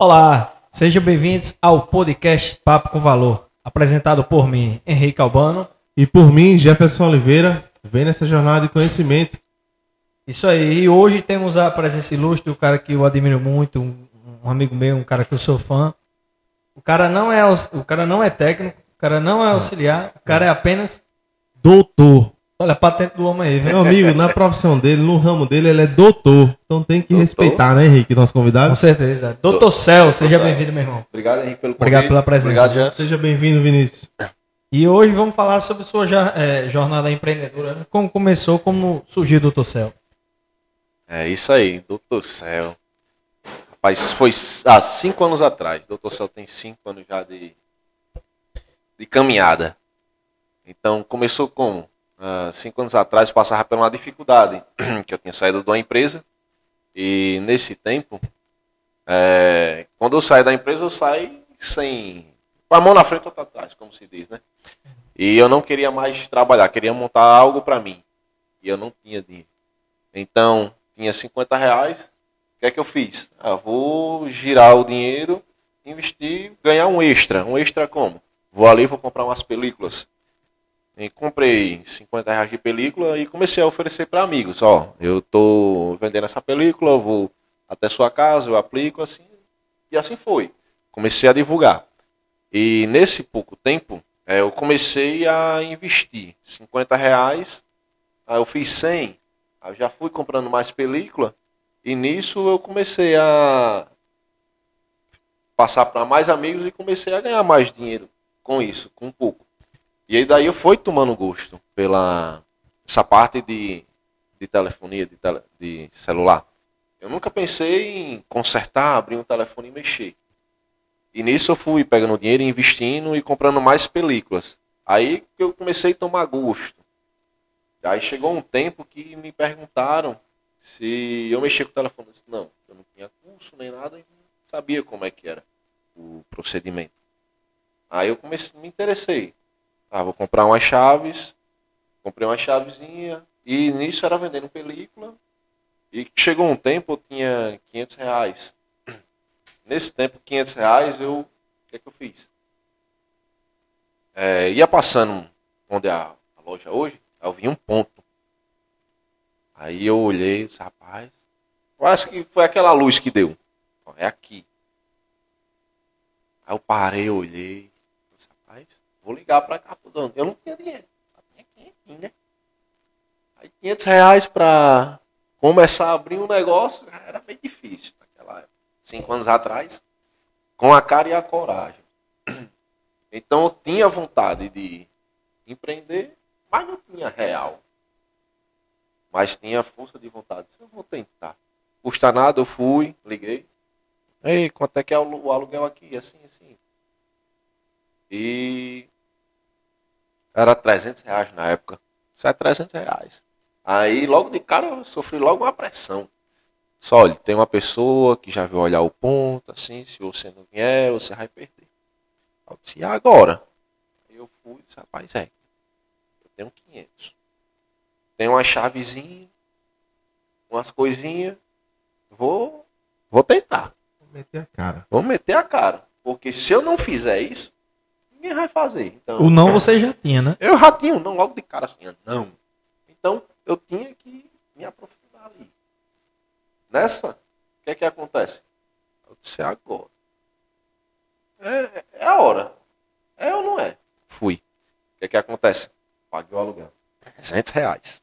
Olá, sejam bem-vindos ao podcast Papo com Valor, apresentado por mim, Henrique Albano. E por mim, Jefferson Oliveira, vem nessa jornada de conhecimento. Isso aí, e hoje temos a presença ilustre, um cara que eu admiro muito, um, um amigo meu, um cara que eu sou fã. O cara não é, o cara não é técnico, o cara não é auxiliar, o cara é apenas. Doutor. Olha a patente do homem aí, Meu velho. amigo, na profissão dele, no ramo dele, ele é doutor. Então tem que Doutor? respeitar, né, Henrique, nosso convidado? Com certeza. Doutor Céu, seja bem-vindo, meu irmão. Obrigado, Henrique, pelo convite. Obrigado pela presença. Obrigado, Jeff. Seja bem-vindo, Vinícius. E hoje vamos falar sobre sua eh, jornada empreendedora. né? Como começou, como surgiu o Doutor Céu. É isso aí, Doutor Céu. Rapaz, foi há cinco anos atrás. Doutor Céu tem cinco anos já de, de caminhada. Então, começou como? Há cinco anos atrás, passava por uma dificuldade, que eu tinha saído de uma empresa. E nesse tempo, é, quando eu saí da empresa, eu saí sem... Com a mão na frente ou atrás, como se diz, né? E eu não queria mais trabalhar, queria montar algo para mim. E eu não tinha dinheiro. Então, tinha 50 reais. O que é que eu fiz? Ah, vou girar o dinheiro, investir, ganhar um extra. Um extra como? Vou ali, vou comprar umas películas. E comprei 50 reais de película e comecei a oferecer para amigos. Ó, eu tô vendendo essa película, eu vou até sua casa, eu aplico assim. E assim foi. Comecei a divulgar. E nesse pouco tempo, eh, eu comecei a investir 50 reais. Aí eu fiz 100. Aí eu já fui comprando mais película. E nisso eu comecei a passar para mais amigos e comecei a ganhar mais dinheiro com isso, com pouco. E aí daí eu fui tomando gosto pela essa parte de, de telefonia, de, tele, de celular. Eu nunca pensei em consertar, abrir um telefone e mexer. E nisso eu fui pegando dinheiro, investindo e comprando mais películas. Aí que eu comecei a tomar gosto. Aí chegou um tempo que me perguntaram se eu mexia com o telefone. Eu disse, não, eu não tinha curso nem nada e não sabia como é que era o procedimento. Aí eu comecei, me interessei. Ah, vou comprar umas chaves, comprei uma chavezinha e nisso era vendendo película. E chegou um tempo eu tinha 500 reais. Nesse tempo, 500 reais, eu, o que é que eu fiz? É, ia passando onde é a, a loja hoje, eu vi um ponto. Aí eu olhei disse, rapaz, parece que foi aquela luz que deu. É aqui. Aí eu parei, olhei, vou ligar pra cá pro dono. Eu não tinha dinheiro, só tinha 500, né? Aí 500 reais pra começar a abrir um negócio era bem difícil naquela época. Cinco anos atrás, com a cara e a coragem. Então eu tinha vontade de empreender, mas não tinha real. Mas tinha força de vontade. Eu vou tentar. Custa nada, eu fui, liguei. Ei, quanto é que é o aluguel aqui? Assim, assim. E era 300 reais na época. Isso é 300 reais. Aí logo de cara eu sofri logo uma pressão. Só, olha, tem uma pessoa que já veio olhar o ponto, assim, se você não vier, você vai perder. Eu disse, agora? Aí eu fui disse, rapaz, é, eu tenho 500. Tenho uma chavezinha, umas coisinhas, vou, vou tentar. Vou meter a cara. Vou meter a cara. Porque se eu não fizer isso, ninguém vai fazer. Então, O não você já tinha, né? eu já tinha um não logo de cara assim, não. Então, eu tinha que me aprofundar ali. Nessa, o que é que acontece? Eu disse, é agora. É, é a hora. É ou não é? Fui. O que é que acontece? Paguei o aluguel. 300 reais.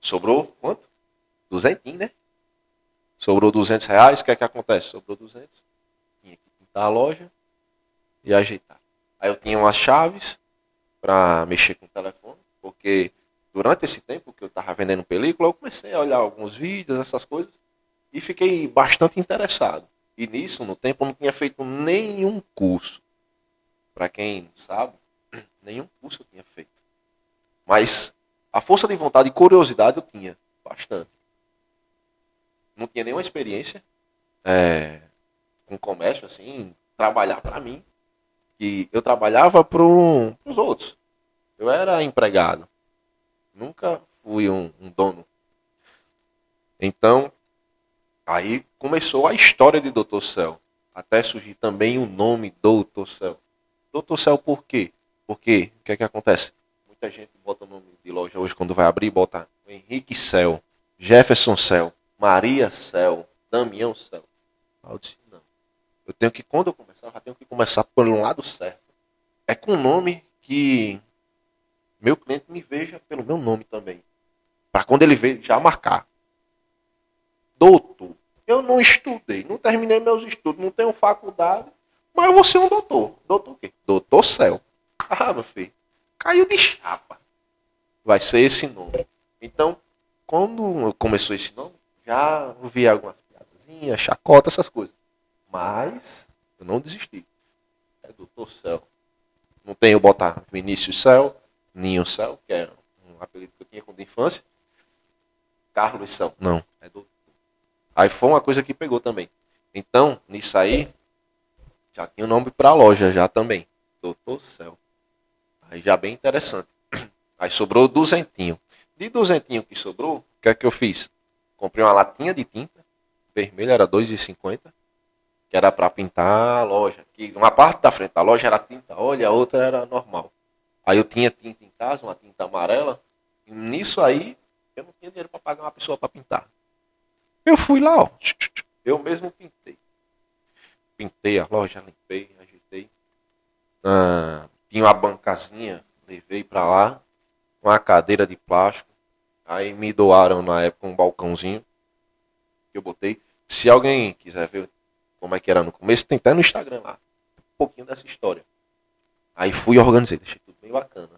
Sobrou quanto? Duzentinho, né? Sobrou 200 reais. O que é que acontece? Sobrou 200. Tinha que pintar a loja e ajeitar. Aí eu tinha umas chaves para mexer com o telefone, porque durante esse tempo que eu estava vendendo película, eu comecei a olhar alguns vídeos, essas coisas, e fiquei bastante interessado. E nisso, no tempo, eu não tinha feito nenhum curso. Para quem sabe, nenhum curso eu tinha feito. Mas a força de vontade e curiosidade eu tinha bastante. Não tinha nenhuma experiência é, com comércio, assim, trabalhar para mim. E eu trabalhava para os outros. Eu era empregado. Nunca fui um, um dono. Então, Aí começou a história de Doutor Céu. Até surgir também o nome Doutor Céu. Doutor Céu por quê? Porque o que é que acontece? Muita gente bota o nome de loja hoje quando vai abrir, bota Henrique Céu, Jefferson Céu, Maria Céu, Damião Céu. Eu disse. Eu tenho que, quando eu começar, eu já tenho que começar pelo lado certo. É com o nome que meu cliente me veja pelo meu nome também. Para quando ele ver, já marcar. Doutor. Eu não estudei, não terminei meus estudos, não tenho faculdade, mas vou ser um doutor. Doutor o quê? Doutor Céu. Ah, meu filho, caiu de chapa. Vai ser esse nome. Então, quando começou esse nome, já ouvi algumas piadazinhas, chacota, essas coisas. Mas eu não desisti. É Doutor Céu. Não tenho botar Vinícius Céu, Ninho Céu, que é um apelido que eu tinha quando de infância. Carlos Céu. Não, é Doutor. Aí foi uma coisa que pegou também. Então, nisso aí, já tinha o nome para a loja já também. Doutor Céu. Aí já bem interessante. Aí sobrou duzentinho. De duzentinho que sobrou, o que é que eu fiz? Comprei uma latinha de tinta, vermelha era 2,50, que era para pintar a loja. Que uma parte da frente da loja era tinta óleo, a outra era normal. Aí eu tinha tinta em casa, uma tinta amarela. E nisso aí, eu não tinha dinheiro para pagar uma pessoa para pintar. Eu fui lá, ó. Eu mesmo pintei. Pintei a loja, limpei, ajeitei. Ah, tinha uma bancazinha, levei para lá. Uma cadeira de plástico. Aí me doaram na época um balcãozinho que eu botei. Se alguém quiser ver como é que era no começo, tem até no Instagram lá. Um pouquinho dessa história. Aí fui e organizei, deixei tudo bem bacana.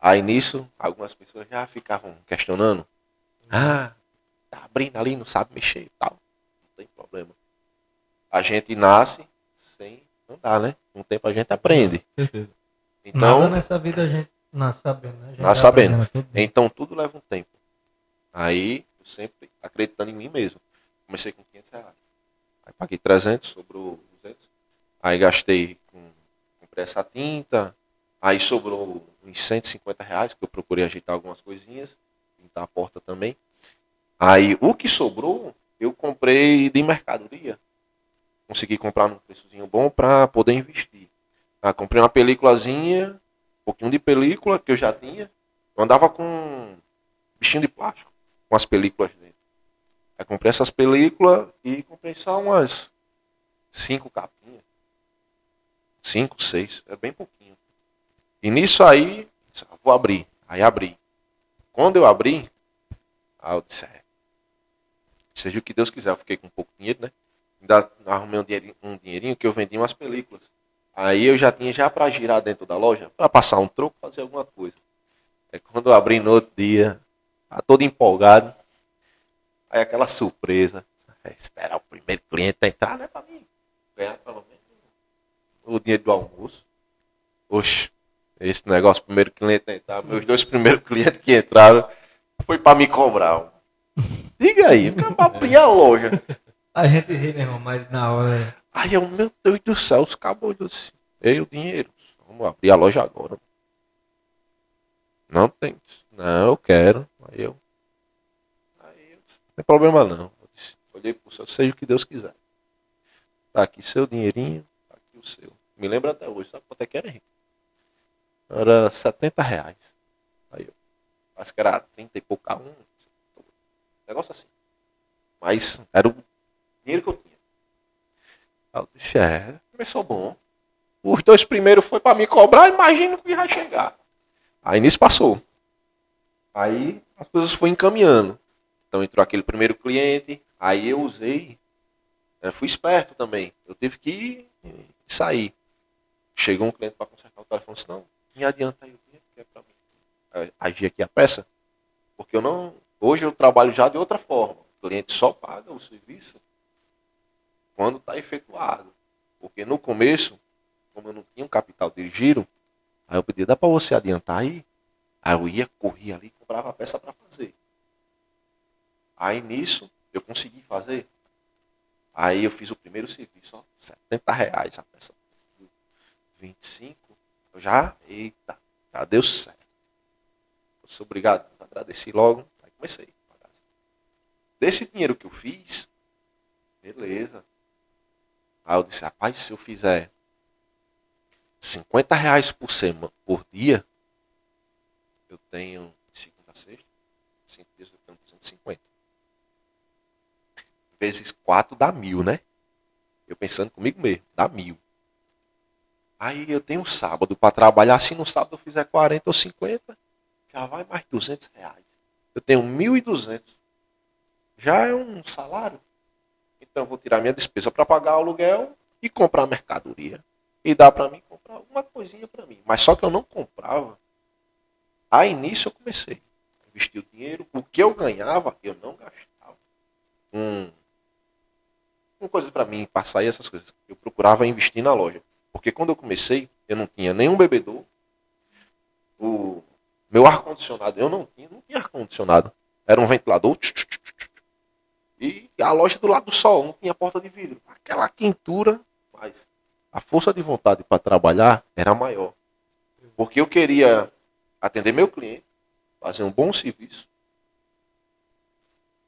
Aí nisso, algumas pessoas já ficavam questionando. Ah, tá abrindo ali, não sabe mexer e tal. Não tem problema. A gente nasce sem andar, né? Com o tempo a gente aprende. Então, Nada nessa vida a gente nasce sabendo, né? Nasce sabendo. tudo. então tudo leva um tempo. Aí, eu sempre acreditando em mim mesmo. Comecei com 500 reais. Paguei 300, sobrou 200. Aí gastei com, comprei essa tinta. Aí sobrou uns 150 reais, que eu procurei ajeitar algumas coisinhas. Pintar a porta também. Aí o que sobrou, eu comprei de mercadoria. Consegui comprar num preçozinho bom para poder investir. Ah, comprei uma películazinha, um pouquinho de película que eu já tinha. Eu andava com um bichinho de plástico, com as películas dentro. Aí comprei essas películas e comprei só umas cinco capinhas. Cinco, seis, é bem pouquinho. E nisso aí, "Ah, vou abrir. Aí abri. Quando eu abri, aí eu disse, é, seja o que Deus quiser, eu fiquei com pouco dinheiro, né? Ainda arrumei um dinheirinho, um dinheirinho que eu vendi umas películas. Aí eu já tinha já para girar dentro da loja, para passar um troco, fazer alguma coisa. Aí quando eu abri no outro dia, tá todo empolgado. Aí aquela surpresa. É, esperar o primeiro cliente entrar, né, para mim ganhar pelo menos o dinheiro do almoço. Oxe, esse negócio, primeiro cliente entrar, meus dois primeiros clientes que entraram, foi para me cobrar. Diga aí, para abrir a loja. A gente ri, meu irmão, mas na hora. Aí eu, meu Deus do céu, os cabos assim, ei, o dinheiro, vamos abrir a loja agora. Não tem, não, eu quero. Aí eu, tem problema não. Eu disse, olhei pro céu, seja o que Deus quiser. Tá aqui seu dinheirinho, tá aqui o seu. Me lembro até hoje, sabe quanto é que era, Henrique? Era 70 reais. Aí eu, acho que era 30 e pouco a um. Negócio assim. Mas era o dinheiro que eu tinha. Aí eu disse, é, começou bom. Os dois primeiros foi para me cobrar, imagino que vai chegar. Aí nisso passou. Aí as coisas foram encaminhando. Então entrou aquele primeiro cliente, aí eu usei, eu fui esperto também. Eu tive que sair. Chegou um cliente para consertar o telefone, disse, não, me adianta aí o que é para mim. Agir aqui a peça, porque eu não. Hoje eu trabalho já de outra forma. O cliente só paga o serviço quando está efetuado. Porque no começo, como eu não tinha um capital de giro, aí eu pedi, dá para você adiantar aí? Aí eu ia, corria ali e comprava a peça para fazer. Aí nisso, eu consegui fazer. Aí eu fiz o primeiro serviço, ó, 70 reais a peça. 25, eu já, eita, já deu certo. Eu sou obrigado, agradeci logo, aí comecei. Desse dinheiro que eu fiz, Beleza. Aí eu disse, rapaz, se eu fizer 50 reais por semana, por dia, eu tenho de segunda a sexta, cinco dias eu tenho 250. Vezes 4 dá mil, né? Eu pensando comigo mesmo, dá mil. Aí eu tenho um sábado para trabalhar, se no sábado eu fizer 40 ou 50, já vai mais 200 reais. Eu tenho 1.200. Já é um salário. Então eu vou tirar minha despesa para pagar o aluguel e comprar mercadoria. E dá para mim comprar alguma coisinha para mim. Mas só que eu não comprava. Aí nisso eu comecei a investir o dinheiro. O que eu ganhava, eu não gastava. Um, com coisas para mim, passar essas coisas. Eu procurava investir na loja. Porque quando eu comecei, eu não tinha nenhum bebedor. O meu ar-condicionado, eu não tinha, não tinha ar-condicionado. Era um ventilador. E a loja do lado do sol, não tinha porta de vidro. Aquela quentura, mas a força de vontade para trabalhar era maior. Porque eu queria atender meu cliente, fazer um bom serviço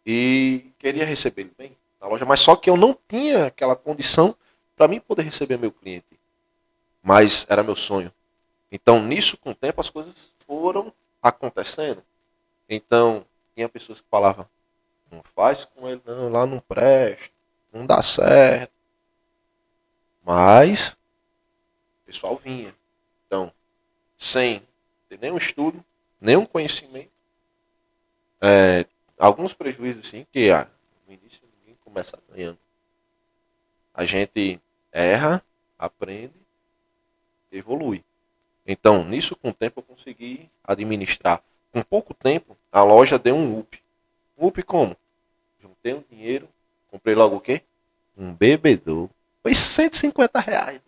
e queria receber ele bem na loja, mas só que eu não tinha aquela condição para mim poder receber meu cliente. Mas era meu sonho. Então, nisso, com o tempo, as coisas foram acontecendo. Então, tinha pessoas que falavam, não faz com ele não, lá não presta, não dá certo. Mas o pessoal vinha. Então, sem ter nenhum estudo, nenhum conhecimento, é, alguns prejuízos sim, que ah, no início começa ganhando. A gente erra, aprende, evolui. Então, nisso com o tempo eu consegui administrar. Com pouco tempo, a loja deu um up. Um up como? Juntei um dinheiro, comprei logo o quê? Um bebedor. Foi 150 reais.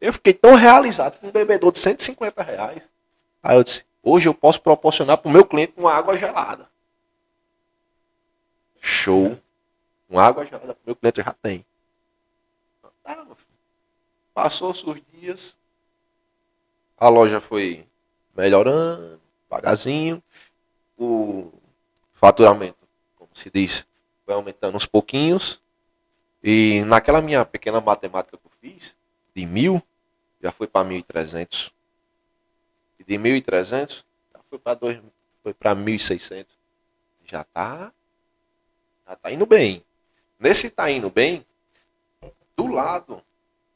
Eu fiquei tão realizado com um bebedor de 150 reais. Aí eu disse, hoje eu posso proporcionar para o meu cliente uma água gelada. Show. Uma água gelada meu cliente já tem. Passou os dias, a loja foi melhorando, devagarzinho. O faturamento, como se diz, foi aumentando uns pouquinhos. E naquela minha pequena matemática que eu fiz, de mil, já foi para 1.300. E de 1.300, já foi para foi para 1.600. Já está já tá indo bem. Nesse tá indo bem, do lado,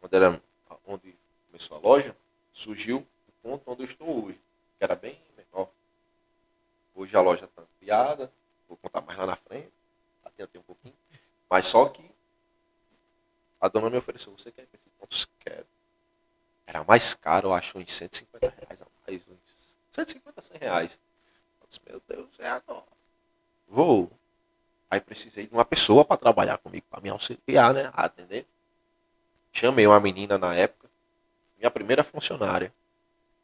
onde, era, onde começou a loja, surgiu o ponto onde eu estou hoje, que era bem menor. Hoje a loja está ampliada, vou contar mais lá na frente, até um pouquinho. Mas só que a dona me ofereceu, você quer esse ponto? Quero. Era mais caro, eu acho, uns 150 reais a mais, uns 150, 100 reais. Meu Deus, é agora. Vou. Aí precisei de uma pessoa para trabalhar comigo, para me auxiliar, né? Atender. Chamei uma menina na época, minha primeira funcionária,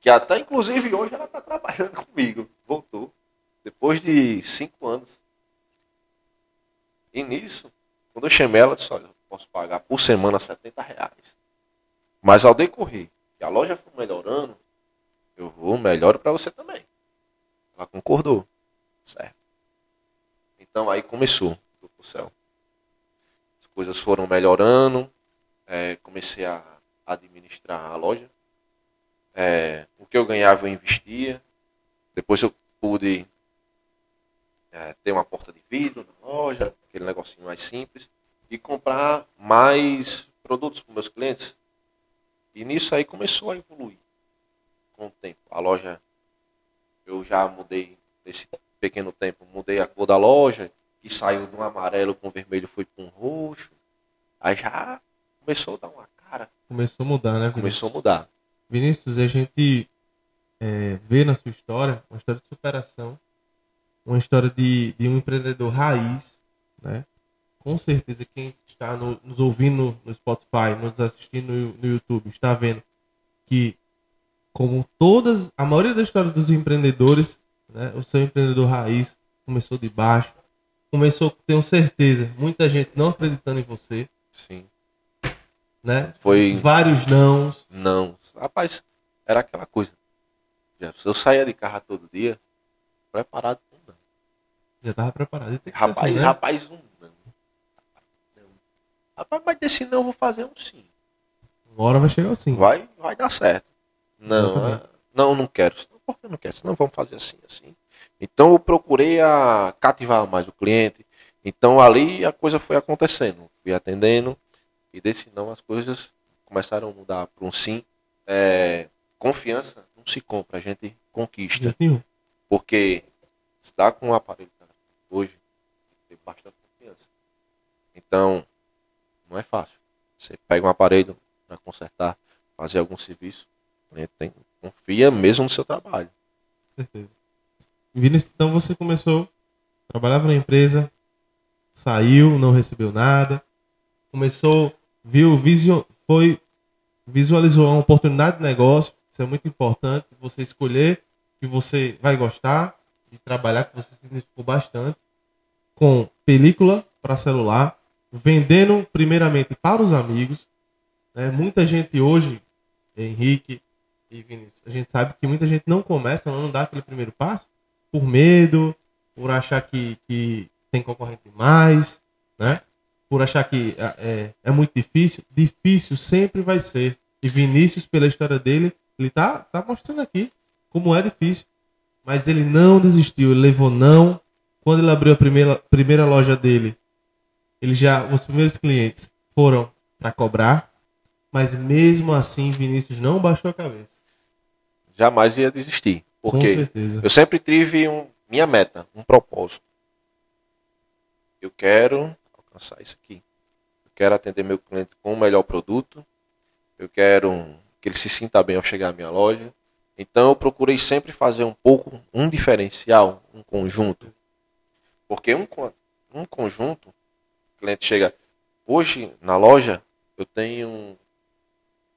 que até inclusive hoje ela está trabalhando comigo, voltou, depois de cinco anos. E nisso, quando eu chamei ela, eu disse, olha, eu posso pagar por semana 70 reais. Mas ao decorrer, que a loja for melhorando, eu vou melhor para você também. Ela concordou. Certo. Então aí começou o céu. As coisas foram melhorando. É, comecei a administrar a loja. É, o que eu ganhava eu investia. Depois eu pude é, ter uma porta de vidro na loja, aquele negocinho mais simples, e comprar mais produtos para meus clientes. E nisso aí começou a evoluir com o tempo. A loja, eu já mudei, nesse pequeno tempo, mudei a cor da loja, que saiu de um amarelo com vermelho foi para um roxo. Aí já começou a dar uma cara. Começou a mudar, né? Vinícius? Começou a mudar. Vinícius, a gente é, vê na sua história uma história de superação, uma história de, de um empreendedor raiz, né? Com certeza quem está no, nos ouvindo no Spotify, nos assistindo no, no YouTube, está vendo que como todas, a maioria da história dos empreendedores, né, o seu empreendedor raiz começou de baixo, começou, tenho certeza, muita gente não acreditando em você, Sim. né? Foi- Vários nãos. Não. Rapaz, era aquela coisa. Eu saía de carro todo dia, preparado com não. Já estava preparado. Ser Rapaz, assim, né? rapaz, um não. Não. Rapaz, mas desse não eu vou fazer um sim. Uma hora vai chegar o sim. Vai, vai dar certo. Não, Exatamente. Não, não quero. Por que não quero? Senão vamos fazer assim, assim. Então eu procurei a cativar mais o cliente. Então ali a coisa foi acontecendo. Fui atendendo. E desse não as coisas começaram a mudar para um sim. É, confiança não se compra, a gente conquista. Porque dá com um aparelho cara, hoje, tem bastante confiança. Então, não é fácil. Você pega um aparelho para consertar, fazer algum serviço, cliente tem, confia mesmo no seu trabalho. Com certeza. Vinícius, então você começou, trabalhava na empresa, saiu, não recebeu nada, começou, viu, visio, foi, visualizou uma oportunidade de negócio, isso é muito importante, você escolher que você vai gostar de trabalhar, que você se identificou bastante, com película para celular, vendendo primeiramente para os amigos. Né? Muita gente hoje, Henrique e Vinícius, a gente sabe que muita gente não começa, não dá aquele primeiro passo, por medo, por achar que, que tem concorrente mais, né? por achar que é, é muito difícil. Difícil sempre vai ser. E Vinícius, pela história dele, ele tá, tá mostrando aqui como é difícil. Mas ele não desistiu, ele levou não. Quando ele abriu a primeira, primeira loja dele, ele já os primeiros clientes foram para cobrar, mas mesmo assim Vinícius não baixou a cabeça. Jamais ia desistir. Com Porque certeza. eu sempre tive um, minha meta, um propósito. Eu quero alcançar isso aqui. Eu quero atender meu cliente com o melhor produto. Eu quero que ele se sinta bem ao chegar à minha loja. Então eu procurei sempre fazer um pouco, um diferencial, um conjunto. Porque um, um conjunto, o cliente chega. Hoje na loja eu tenho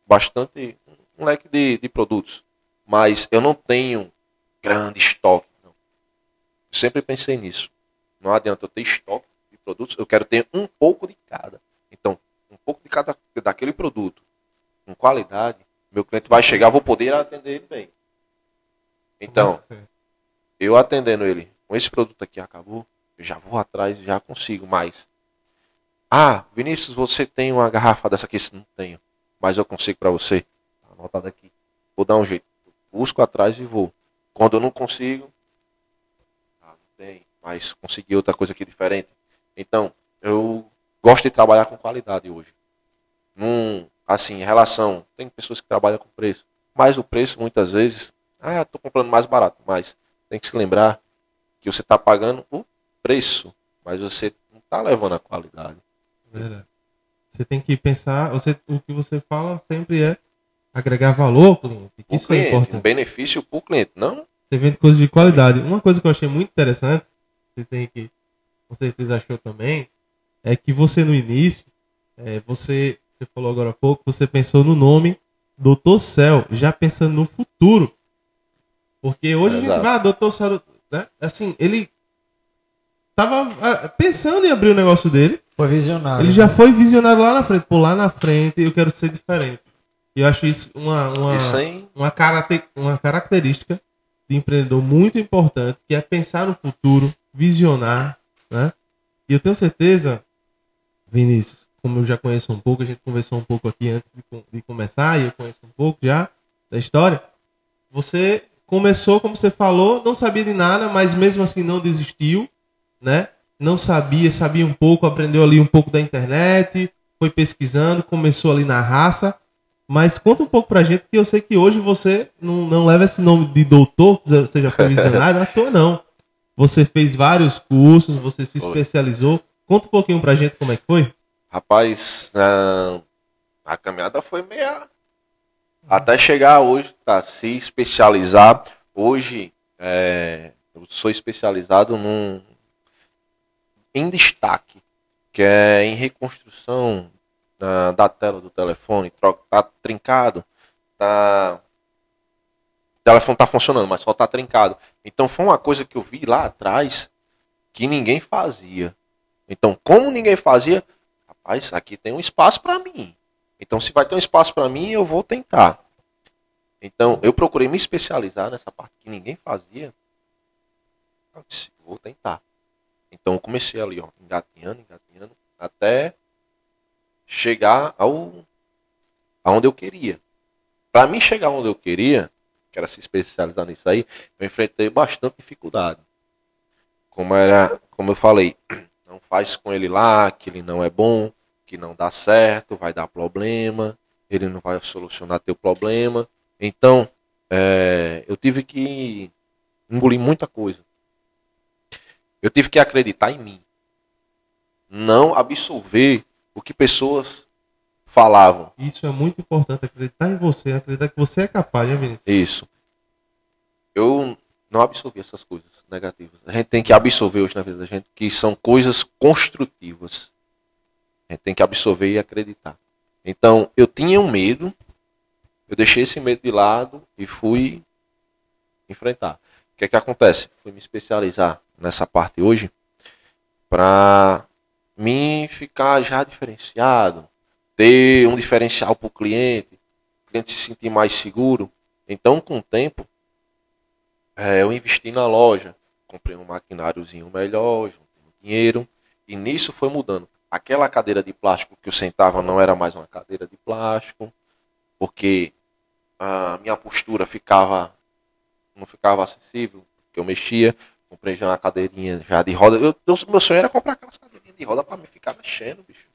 bastante um leque de, de produtos. Mas eu não tenho grande estoque. Não. Sempre pensei nisso. Não adianta eu ter estoque de produtos, eu quero ter um pouco de cada. Então, um pouco de cada daquele produto, com qualidade, meu cliente vai chegar, vou poder atender ele bem. Então, eu atendendo ele com esse produto aqui acabou, eu já vou atrás e já consigo mais. Ah, Vinícius, você tem uma garrafa dessa aqui? Não tenho, mas eu consigo para você. Tá anotado aqui. Vou dar um jeito. Busco atrás e vou. Quando eu não consigo, ah, tem, mas consegui outra coisa aqui diferente. Então, eu gosto de trabalhar com qualidade hoje. Num, assim, em relação, tem pessoas que trabalham com preço, mas o preço muitas vezes, ah, estou comprando mais barato, mas tem que se lembrar que você está pagando o preço, mas você não está levando a qualidade. Verdade. Você tem que pensar, você, o que você fala sempre é agregar valor ao cliente. O Isso é cliente, um importante. benefício para o cliente, não Você vende coisas de qualidade. Uma coisa que eu achei muito interessante, vocês têm que, com certeza achou também, é que você no início, é, você, você falou agora há pouco, você pensou no nome Doutor Céu, já pensando no futuro. Porque hoje a gente Exato. vai, ah, Doutor Céu, né? Assim, ele tava ah, pensando em abrir o negócio dele, Foi visionário. ele já foi visionário lá na frente. Pô, lá na frente eu quero ser diferente. E eu acho isso uma, uma, sem uma, carate- uma característica de empreendedor muito importante, que é pensar no futuro, visionar, né? E eu tenho certeza, Vinícius, como eu já conheço um pouco, a gente conversou um pouco aqui antes de, de começar, e eu conheço um pouco já da história, você começou, como você falou, não sabia de nada, mas mesmo assim não desistiu, né? Não sabia, sabia um pouco, aprendeu ali um pouco da internet, foi pesquisando, começou ali na raça. Mas conta um pouco pra gente, que eu sei que hoje você não, não leva esse nome de doutor, você já foi visionário, à toa não. Você fez vários cursos, você se Foi. especializou. Conta um pouquinho pra gente como é que foi. Rapaz, a, a caminhada foi meia. Até chegar hoje, tá? Se especializar. Hoje, é, eu sou especializado num, em destaque, que é em reconstrução da, da tela do telefone. Troca, tá trincado, tá. O telefone tá funcionando, mas só tá trincado. Então foi uma coisa que eu vi lá atrás que ninguém fazia. Então, como ninguém fazia, rapaz, aqui tem um espaço para mim. Então, se vai ter um espaço para mim, eu vou tentar. Então, eu procurei me especializar nessa parte que ninguém fazia. Eu disse, vou tentar. Então, eu comecei ali, ó, engatinhando, engatinhando, até chegar ao aonde eu queria. Para mim chegar onde eu queria, que era se especializar nisso aí, eu enfrentei bastante dificuldade. Como era, como eu falei, não faz com ele lá, que ele não é bom, que não dá certo, vai dar problema, ele não vai solucionar teu problema. Então, é, eu tive que engolir muita coisa. Eu tive que acreditar em mim. Não absorver o que pessoas falavam. Isso é muito importante, acreditar em você, acreditar que você é capaz, né, Vinícius? Isso. Eu não absorvi essas coisas negativas. A gente tem que absorver hoje na vida da gente que são coisas construtivas. A gente tem que absorver e acreditar. Então, eu tinha um medo, eu deixei esse medo de lado e fui enfrentar. O que é que acontece? Fui me especializar nessa parte hoje para mim ficar já diferenciado, ter um diferencial para o cliente, o cliente se sentir mais seguro. Então, com o tempo, é, eu investi na loja, comprei um maquináriozinho melhor, juntei um dinheiro, e nisso foi mudando. Aquela cadeira de plástico que eu sentava não era mais uma cadeira de plástico, porque a minha postura ficava não ficava acessível, que eu mexia, comprei já uma cadeirinha já de roda. Eu, eu, meu sonho era comprar aquelas de roda para me ficar mexendo, bicho.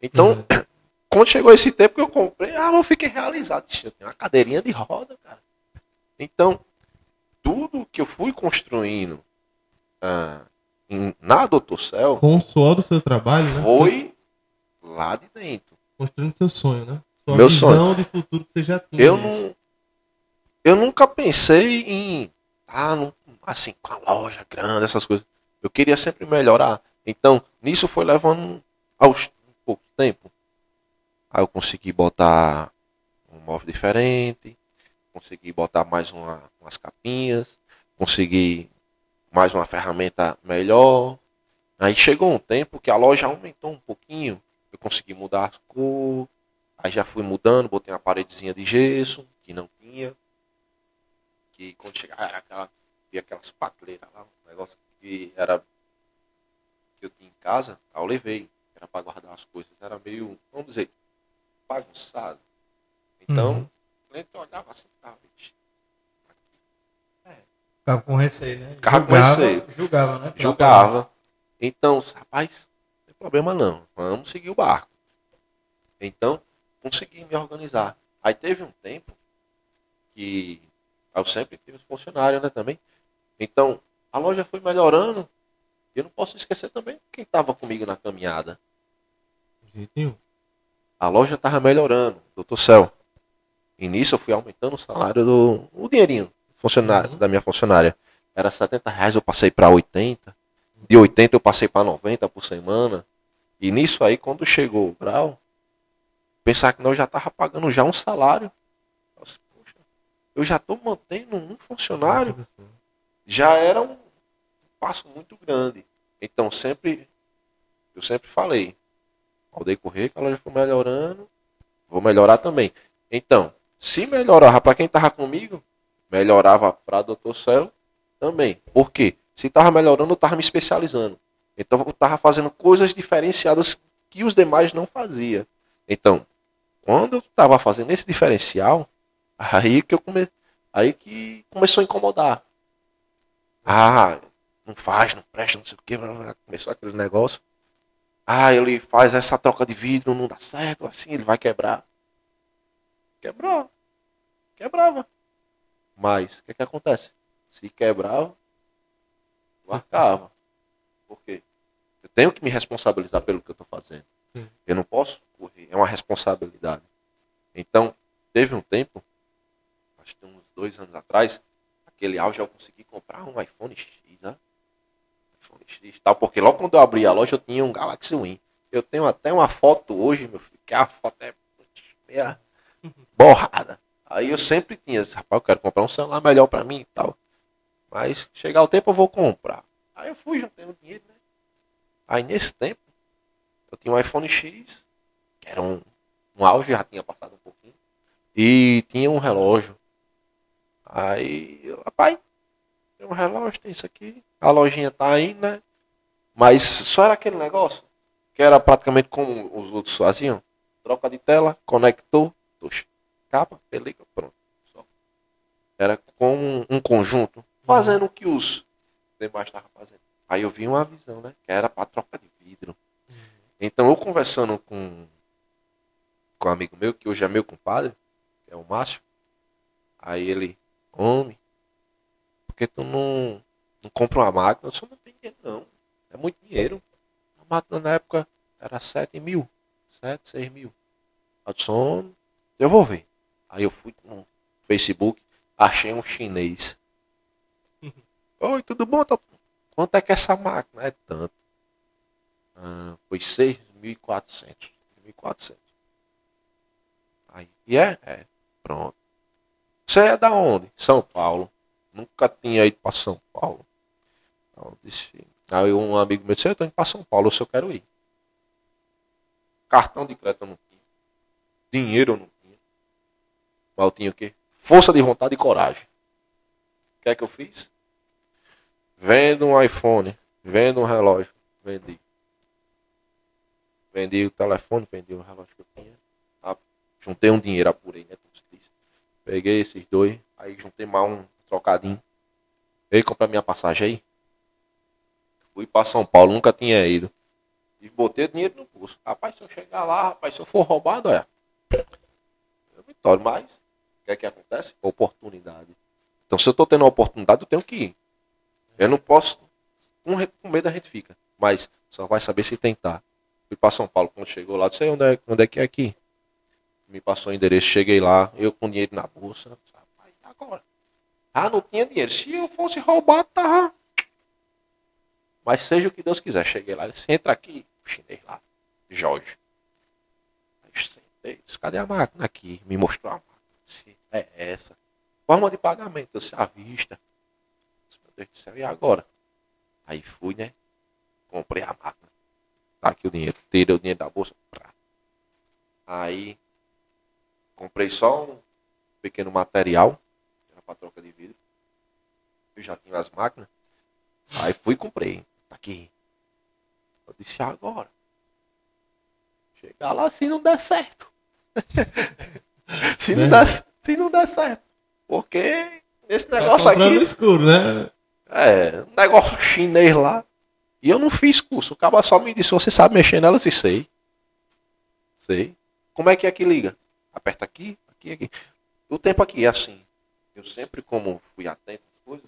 Então, uhum. quando chegou esse tempo que eu comprei, ah, eu fiquei realizado. Eu tenho uma cadeirinha de roda, cara. Então, tudo que eu fui construindo ah, em, na Doutor Céu. Com o suor do seu trabalho, né? Foi lá de dentro. Construindo seu sonho, né? Sua Meu visão sonho. de futuro que você já tinha. Eu não, eu nunca pensei em ah, não, assim, com a loja grande, essas coisas. Eu queria sempre melhorar. Então, nisso foi levando aos um pouco tempo. Aí eu consegui botar um móvel diferente, consegui botar mais uma, umas capinhas, consegui mais uma ferramenta melhor. Aí chegou um tempo que a loja aumentou um pouquinho, eu consegui mudar as cores, aí já fui mudando, botei uma paredezinha de gesso, que não tinha que quando chegava era aquela, via aquelas pateleiras lá, um negócio que era que eu tinha em casa, aí eu levei, era para guardar as coisas, era meio, vamos dizer, bagunçado. Então, uhum. o cliente olhava assim, tava, é. Ficava com receio, né? Ficava com receio. Julgava, né? Julgava. Então, rapaz, não tem problema não, vamos seguir o barco. Então, consegui me organizar. Aí teve um tempo que eu sempre tive funcionário, né, também. Então, a loja foi melhorando. Eu não posso esquecer também quem estava comigo na caminhada. A loja estava melhorando, doutor Céu. E nisso eu fui aumentando o salário do. o dinheirinho funcionário, uhum. da minha funcionária. Era 70 reais, eu passei para 80. De 80 eu passei para 90 por semana. E nisso aí, quando chegou o grau, pensar que nós já estava pagando já um salário eu já estou mantendo um funcionário, já era um passo muito grande. Então sempre, eu sempre falei, ao decorrer que ela já foi melhorando, vou melhorar também. Então, se melhorava para quem estava comigo, melhorava para Doutor Céu também. Por quê? Se estava melhorando, eu estava me especializando. Então eu estava fazendo coisas diferenciadas que os demais não faziam. Então, quando eu estava fazendo esse diferencial, Aí que eu come... aí que começou a incomodar. Ah, não faz, não presta, não sei o que, começou aquele negócio. Ah, ele faz essa troca de vidro, não dá certo, assim ele vai quebrar. Quebrou. Quebrava. Mas o que, que acontece? Se quebrava, marcava. Por quê? Eu tenho que me responsabilizar pelo que eu estou fazendo. Eu não posso correr, é uma responsabilidade. Então, teve um tempo acho que uns dois anos atrás, aquele auge eu consegui comprar um iPhone X, né? Tal, porque logo quando eu abri a loja eu tinha um Galaxy Win. Eu tenho até uma foto hoje, meu filho, que a foto é meia borrada. Aí eu sempre tinha, rapaz, eu quero comprar um celular melhor para mim e tal. Mas chegar o tempo eu vou comprar. Aí eu fui juntando dinheiro, né? Aí nesse tempo, eu tinha um iPhone X, que era um, um auge, já tinha passado um pouquinho. E tinha um relógio Aí, rapaz, tem um relógio, tem isso aqui. A lojinha tá aí, né? Mas só era aquele negócio. que era praticamente como os outros faziam. Troca de tela, conector, tuxa. capa, película, pronto. Só. Era com um conjunto, fazendo o que os demais estavam fazendo. Aí eu vi uma visão, né? Que era para troca de vidro. Então eu conversando com, com um amigo meu, que hoje é meu compadre, é o Márcio, aí ele, homem, por que tu não, não compra uma máquina? Eu não tenho dinheiro não. É muito dinheiro. A máquina na época era 7 mil. 7, 6 mil. Eu disse, eu vou ver. Aí eu fui no Facebook, achei um chinês. Oi, tudo bom? Quanto é que essa máquina? É tanto. Ah, foi 6.400. 1.400. Aí, e é? É. Pronto. Você é da onde? São Paulo. Nunca tinha ido para São Paulo. Então, eu disse, aí um amigo meu disse, eu tô indo para São Paulo, eu só quero ir. Cartão de crédito eu não tinha. Dinheiro eu não tinha. Mas eu tinha o quê? Força de vontade e coragem. O que é que eu fiz? Vendo um iPhone, vendo um relógio, vendi. Vendi o telefone, vendi o relógio que eu tinha. Ah, Juntei um dinheiro, apurei, né? Se. Peguei esses dois, aí juntei mais um trocadinho. Veio comprar minha passagem aí. Fui para São Paulo, nunca tinha ido. E botei o dinheiro no bolso. Rapaz, se eu chegar lá, rapaz, se eu for roubado, é. É vitória, mas o que é que acontece? Oportunidade. Então, se eu tô tendo uma oportunidade, eu tenho que ir. Eu não posso. Com medo a gente fica. Mas só vai saber se tentar. Fui para São Paulo, quando chegou lá, disse "Ei, onde é, onde é que é aqui? Me passou o endereço, cheguei lá, eu com dinheiro na bolsa. Rapaz, agora? Ah, não tinha dinheiro. Se eu fosse roubado, tava. Mas seja o que Deus quiser. Cheguei lá, disse, entra aqui, o chinês lá, Jorge. Aí eu sentei, disse, cadê a máquina aqui? Me mostrou a máquina. Disse, é essa. Forma de pagamento, eu disse, à vista. Disse, Meu Deus do céu, e agora? Aí fui, né? Comprei a máquina. Tá aqui o dinheiro. Tirei o dinheiro da bolsa. Prá. Aí comprei só um pequeno material. Era pra troca de vidro. Eu já tinha as máquinas. Aí fui e comprei. Tá aqui. Eu disse agora. Chegar lá se não der certo. se, não der, se não der certo. Porque esse Tá negócio no aqui. escuro, né? É, um negócio chinês lá. E eu não fiz curso. O cara só me disse, você sabe mexer nela? Sei. Sei. Como é que é que liga? Aperta aqui, aqui, aqui. O tempo aqui é assim. Eu sempre, como fui atento às coisas,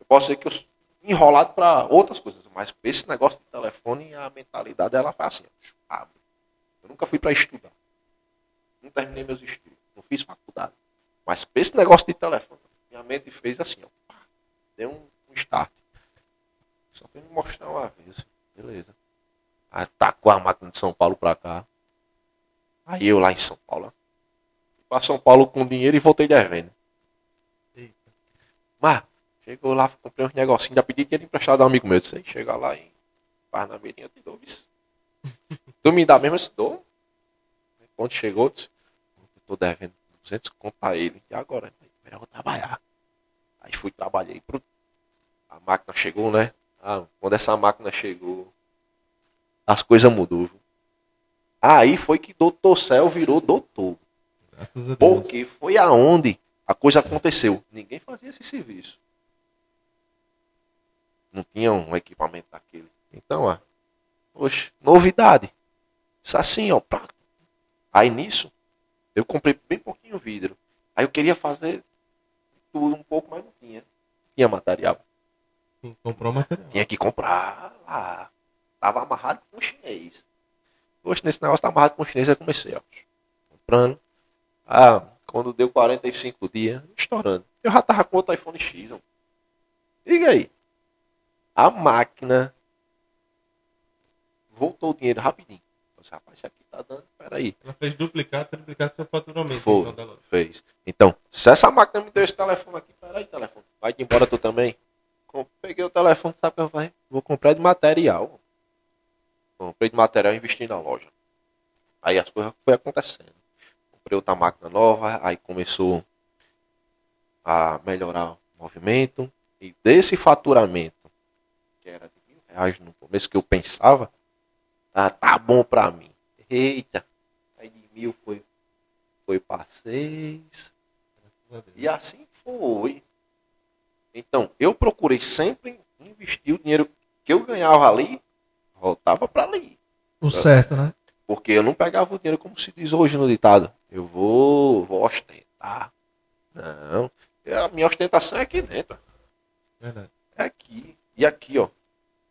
eu posso ser que eu enrolado para outras coisas, mas esse negócio de telefone, a mentalidade ela faz assim, abre. Eu nunca fui para estudar. Não terminei meus estudos. Não fiz faculdade. Mas esse negócio de telefone, minha mente fez assim, ó. Deu um, um start. Só foi me mostrar uma vez. Beleza. Aí tacou a máquina de São Paulo pra cá. Aí eu lá em São Paulo. Fui pra São Paulo com dinheiro e voltei devendo. Eita. Mas, chegou lá, comprei uns negocinhos, já pedi dinheiro emprestado a um amigo meu. Disse, "Ei, chega lá em Parnamirim, eu te dou isso. tu me dá mesmo, eu te dou. Aí, Quando chegou, eu disse, eu tô devendo 200 conto a ele. E agora? Eu vou trabalhar. Aí fui, trabalhei. Pro... A máquina chegou, né? Ah, quando essa máquina chegou, as coisas mudou. viu? Aí foi que Doutor Céu virou doutor. Porque foi aonde a coisa aconteceu. Ninguém fazia esse serviço. Não tinha um equipamento daquele. Então, ó. Oxe, novidade. Isso assim, ó. pá. Aí nisso, eu comprei bem pouquinho vidro. Aí eu queria fazer tudo um pouco, mas não tinha. Tinha material. Comprou material. Tinha que comprar lá. Tava amarrado com o chinês. Hoje nesse negócio tá amarrado com o chinês, eu comecei, ó. Comprando. Ah, quando deu 45 dias, estourando. Eu já tava com outro iPhone X, ó. Diga aí. A máquina voltou o dinheiro rapidinho. Eu disse, rapaz, isso aqui tá dando, peraí. Ela fez duplicar, triplicar seu faturamento. Foi, então, fez. Então, se essa máquina me deu esse telefone aqui, peraí, telefone. Vai embora tu também. Peguei o telefone, sabe o que eu falei? Vou comprar de material. Comprei de material e investi na loja. Aí as coisas foi acontecendo. Comprei outra máquina nova, aí começou a melhorar o movimento. E desse faturamento, que era de mil reais no começo, que eu pensava, Ah, tá bom pra mim. Eita. Aí de mil foi, foi pra seis. E assim foi. Então, eu procurei sempre investir o dinheiro que eu ganhava ali, voltava para ali. O certo, né? Porque eu não pegava o dinheiro como se diz hoje no ditado. Eu vou, vou ostentar. Não. A minha ostentação é aqui dentro. Verdade. É aqui. E aqui, ó.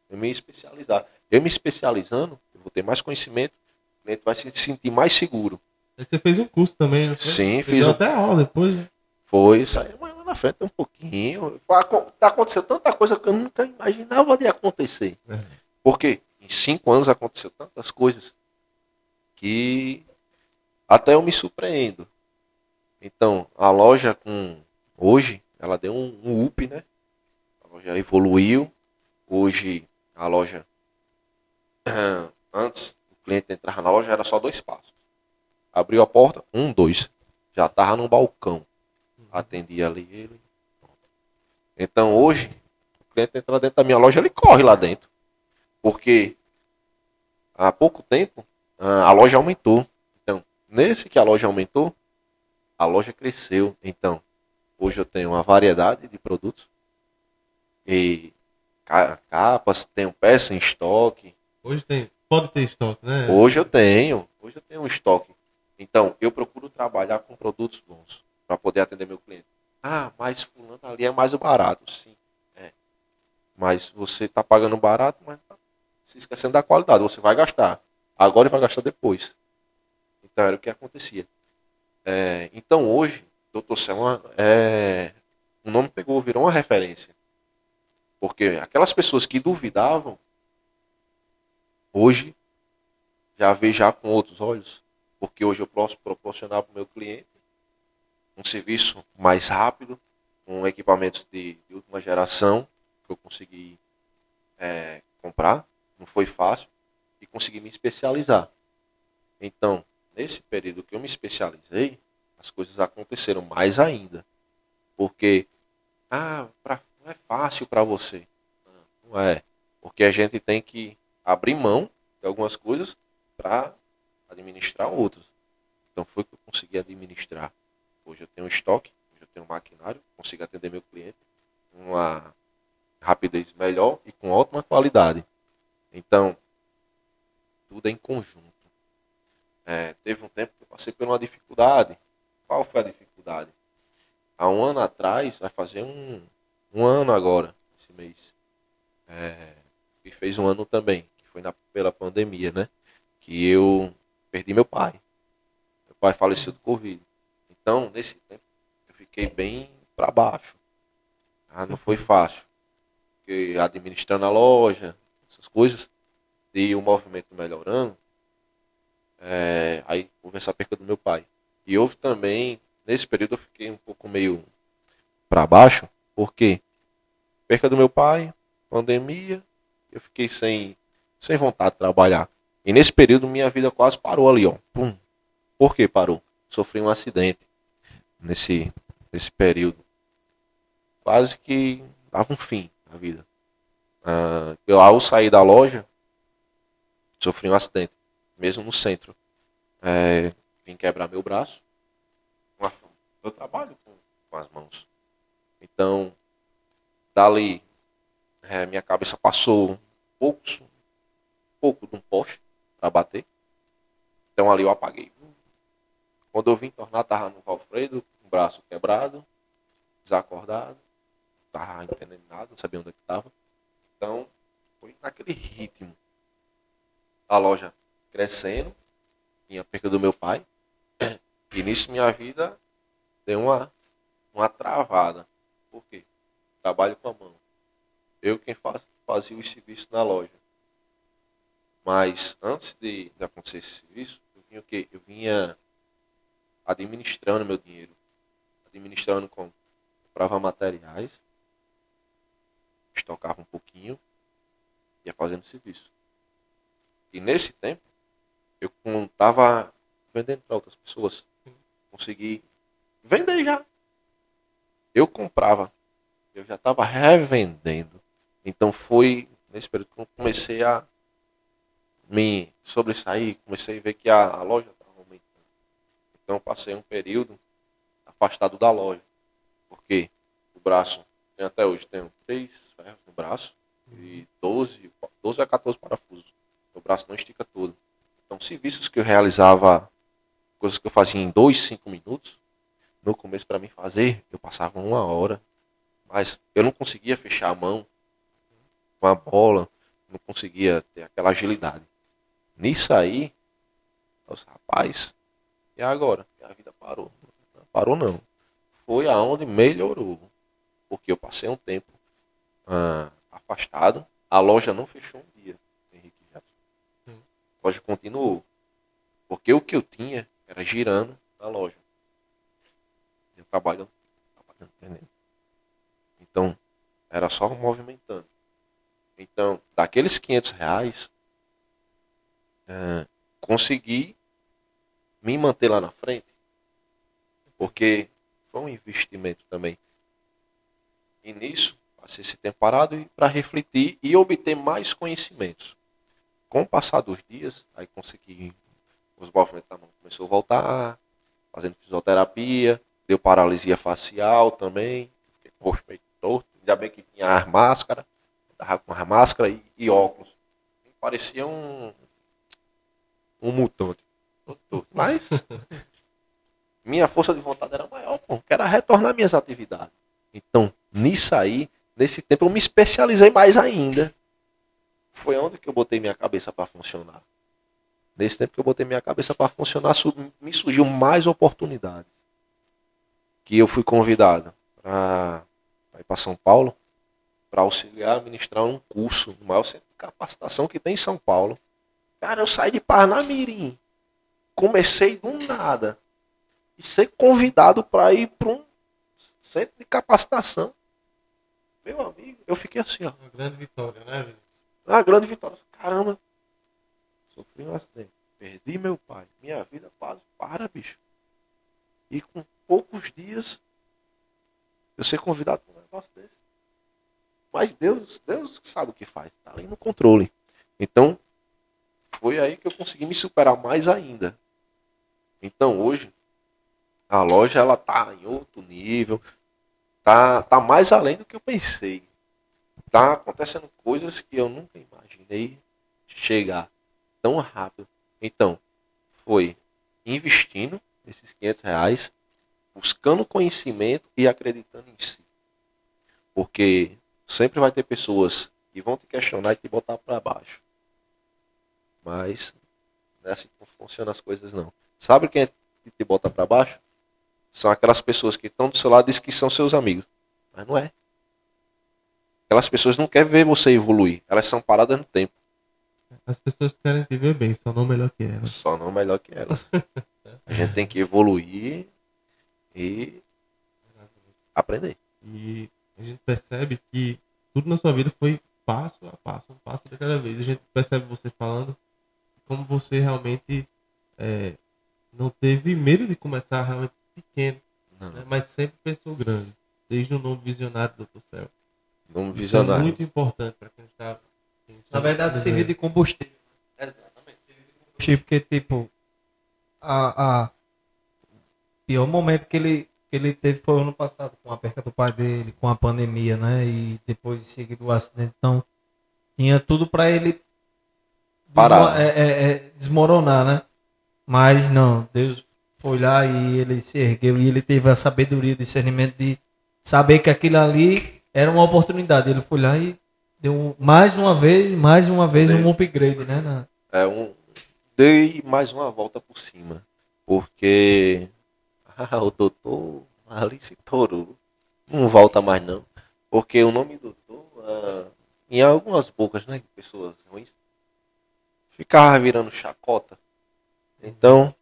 Eu me especializar. Eu me especializando, eu vou ter mais conhecimento, o cliente vai se sentir mais seguro. Aí você fez um curso também, não foi? Sim, Você fiz um- até aula depois, né? Foi, saiu mais lá na frente um pouquinho. Aco- Aconteceu tanta coisa que eu nunca imaginava de acontecer. É. Porque em cinco anos aconteceu tantas coisas que até eu me surpreendo. Então, a loja com hoje, ela deu um, um up, né? A loja evoluiu. Hoje a loja antes o cliente entrava na loja era só dois passos. Abriu a porta, um, dois. Já estava no balcão. Atendia ali ele. Então hoje, o cliente entra dentro da minha loja, ele corre lá dentro. Porque há pouco tempo ah, a loja aumentou. Então, nesse que a loja aumentou, a loja cresceu. Então, hoje eu tenho uma variedade de produtos. E capas, tenho peça em estoque. Hoje tem. Pode ter estoque, né? Hoje eu tenho. Hoje eu tenho um estoque. Então, eu procuro trabalhar com produtos bons para poder atender meu cliente. Ah, mas fulano ali é mais barato. Sim, é. Mas você está pagando barato, mas tá se esquecendo da qualidade. Você vai gastar. Agora e vai gastar depois. Então, era o que acontecia. É, então, hoje, Dr. Selma, é, o nome pegou, virou uma referência. Porque aquelas pessoas que duvidavam, hoje já vê já com outros olhos, porque hoje eu posso proporcionar para o meu cliente um serviço mais rápido, com equipamentos de, de última geração que eu consegui é, comprar, não foi fácil, e consegui me especializar. Então, nesse período que eu me especializei, as coisas aconteceram mais ainda, porque ah, não é fácil para você, não, é, porque a gente tem que abrir mão de algumas coisas para administrar outras. Então foi que eu consegui administrar. Hoje eu tenho estoque, hoje eu tenho maquinário, consigo atender meu cliente com uma rapidez melhor e com ótima qualidade. Então, tudo é em conjunto. É, teve um tempo que eu passei por uma dificuldade. Qual foi a dificuldade? Há um ano atrás, vai fazer um, um ano agora, esse mês. É, e fez um ano também, que foi na, pela pandemia, né? Que eu perdi meu pai. Meu pai faleceu do Covid. Então, nesse tempo, eu fiquei bem para baixo. Ah, não foi fácil. Porque administrando a loja, essas coisas, e o movimento melhorando, é, aí houve essa perca do meu pai. E houve também, nesse período eu fiquei um pouco meio para baixo, porque perca do meu pai, pandemia, eu fiquei sem, sem vontade de trabalhar. E nesse período minha vida quase parou ali, ó. Pum. Por que parou? Sofri um acidente nesse, nesse período. Quase que dava um fim na vida. Ah, eu, ao sair da loja, sofri um acidente, mesmo no centro. É, vim quebrar meu braço. Eu trabalho com, com as mãos. Então, dali, é, minha cabeça passou poucos, pouco de um poste para bater. Então ali eu apaguei. Quando eu vim tornar, tava no Valfredo, com o braço quebrado, desacordado, tava entendendo nada, não sabia onde é que tava. Então, foi naquele ritmo. A loja crescendo, tinha a perca do meu pai. E nisso minha vida deu uma, uma travada. Por quê? Trabalho com a mão. Eu quem faz, fazia os serviços na loja. Mas antes de, de acontecer esse serviço, eu vinha o quê? Eu vinha administrando meu dinheiro. Administrando como? Comprava materiais, estocava um pouquinho, ia fazendo serviço. E nesse tempo, eu estava vendendo para outras pessoas. Consegui vender já. Eu comprava, eu já estava revendendo. Então foi nesse período que eu comecei a me sobressair, comecei a ver que a, a loja estava aumentando. Então eu passei um período afastado da loja. Porque o braço, até hoje, tenho três ferros no braço e 12, 12 a 14 parafusos. O braço não estica todo. Então, serviços que eu realizava, coisas que eu fazia em 2, 5 minutos, no começo para mim fazer, eu passava uma hora. Mas eu não conseguia fechar a mão com a bola, não conseguia ter aquela agilidade. Nisso aí, os rapaz, e agora? A vida parou. Não parou não. Foi aonde melhorou. Porque eu passei um tempo ah, afastado, a loja não fechou um dia, Henrique A loja continuou. Porque o que eu tinha era girando na loja. Trabalhando, trabalhando entendendo? Então, era só movimentando. Então, daqueles 500 reais, é, consegui me manter lá na frente, porque foi um investimento também. E nisso, passei esse tempo parado para refletir e obter mais conhecimentos. Com o passar dos dias, aí consegui, os movimentos da mão começou a voltar, fazendo fisioterapia, deu paralisia facial também, fiquei meio torto, ainda bem que tinha as máscaras, tava com a máscara e, e óculos. Parecia um, um mutante. Mas minha força de vontade era maior, pô, que era retornar minhas atividades. Então, nisso aí, nesse tempo eu me especializei mais ainda. Foi onde que eu botei minha cabeça para funcionar. Nesse tempo que eu botei minha cabeça para funcionar, me surgiu mais oportunidades. Que eu fui convidado para ir para São Paulo para auxiliar ministrar um curso no maior centro de capacitação que tem em São Paulo. Cara, eu saí de Parnamirim. Comecei do nada. E ser convidado para ir para um centro de capacitação. Meu amigo, eu fiquei assim, ó. Uma grande vitória, né, Vinícius? Uma grande vitória. Caramba. Sofri um acidente. Perdi meu pai. Minha vida quase para, bicho. E com poucos dias eu ser convidado para um negócio desse. Mas Deus, Deus sabe o que faz, está ali no controle. Então, foi aí que eu consegui me superar mais ainda. Então, hoje, a loja ela tá em outro nível, tá, tá mais além do que eu pensei. Tá acontecendo coisas que eu nunca imaginei chegar tão rápido. Então, foi investindo esses 500 reais, buscando conhecimento e acreditando em si. Porque Sempre vai ter pessoas que vão te questionar e te botar para baixo. Mas não é assim que funcionam as coisas, não. Sabe quem é que te bota para baixo? São aquelas pessoas que estão do seu lado e dizem que são seus amigos. Mas não é. Aquelas pessoas não querem ver você evoluir. Elas são paradas no tempo. As pessoas querem te ver bem, só não melhor que elas. Só não melhor que elas. A gente tem que evoluir e aprender. E a gente percebe que tudo na sua vida foi passo a passo, um passo de cada vez. A gente percebe você falando como você realmente é, não teve medo de começar realmente pequeno, né? mas sempre pensou grande, desde o nome visionário do Dr. Céu. Nome visionário. Isso é muito importante para quem está. Na verdade, servir de combustível. Exatamente. Servir de combustível, porque, tipo, a, a pior momento que ele que ele teve foi ano passado, com a perca do pai dele, com a pandemia, né? E depois de seguir o acidente. Então, tinha tudo para ele desmo é, é, é, desmoronar, né? Mas não, Deus foi lá e ele se ergueu e ele teve a sabedoria, o discernimento de saber que aquilo ali era uma oportunidade. Ele foi lá e deu mais uma vez, mais uma vez um upgrade, né? Na... É um dei mais uma volta por cima, porque o doutor Alice Toru não volta mais não. Porque o nome doutor, uh, em algumas bocas né, pessoas ruins, ficava virando chacota. Então,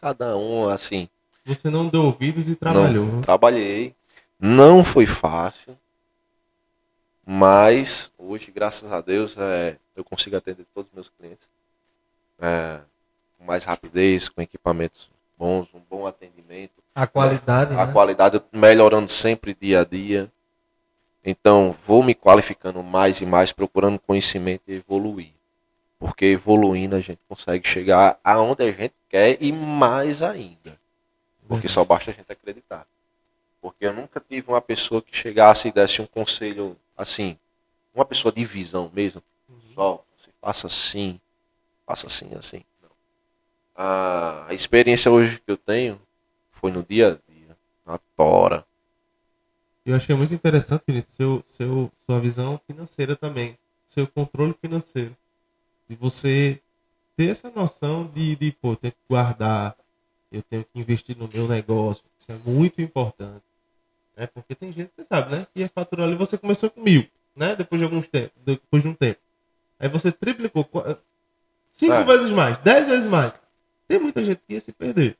cada um assim. Você não deu ouvidos e trabalhou. Não, trabalhei. Não foi fácil. Mas hoje, graças a Deus, é, eu consigo atender todos os meus clientes é, com mais rapidez, com equipamentos bons, um bom atendimento. A qualidade. A né? qualidade melhorando sempre dia a dia. Então, vou me qualificando mais e mais, procurando conhecimento e evoluir. Porque evoluindo a gente consegue chegar aonde a gente quer e mais ainda. Porque só basta a gente acreditar. Porque eu nunca tive uma pessoa que chegasse e desse um conselho assim, uma pessoa de visão mesmo. Só, você faça assim, faça assim, assim. Não. A experiência hoje que eu tenho foi no dia a dia, na tora. Eu achei muito interessante, Vinícius, seu, seu, sua visão financeira também, seu controle financeiro. De você ter essa noção de, de pô, eu tenho que guardar, eu tenho que investir no meu negócio. Isso é muito importante. Né? Porque tem gente que sabe, né? Que é faturar ali, você começou com mil, né? Depois de alguns tempos, depois de um tempo. Aí você triplicou cinco É. vezes mais, dez vezes mais. Tem muita gente que ia se perder.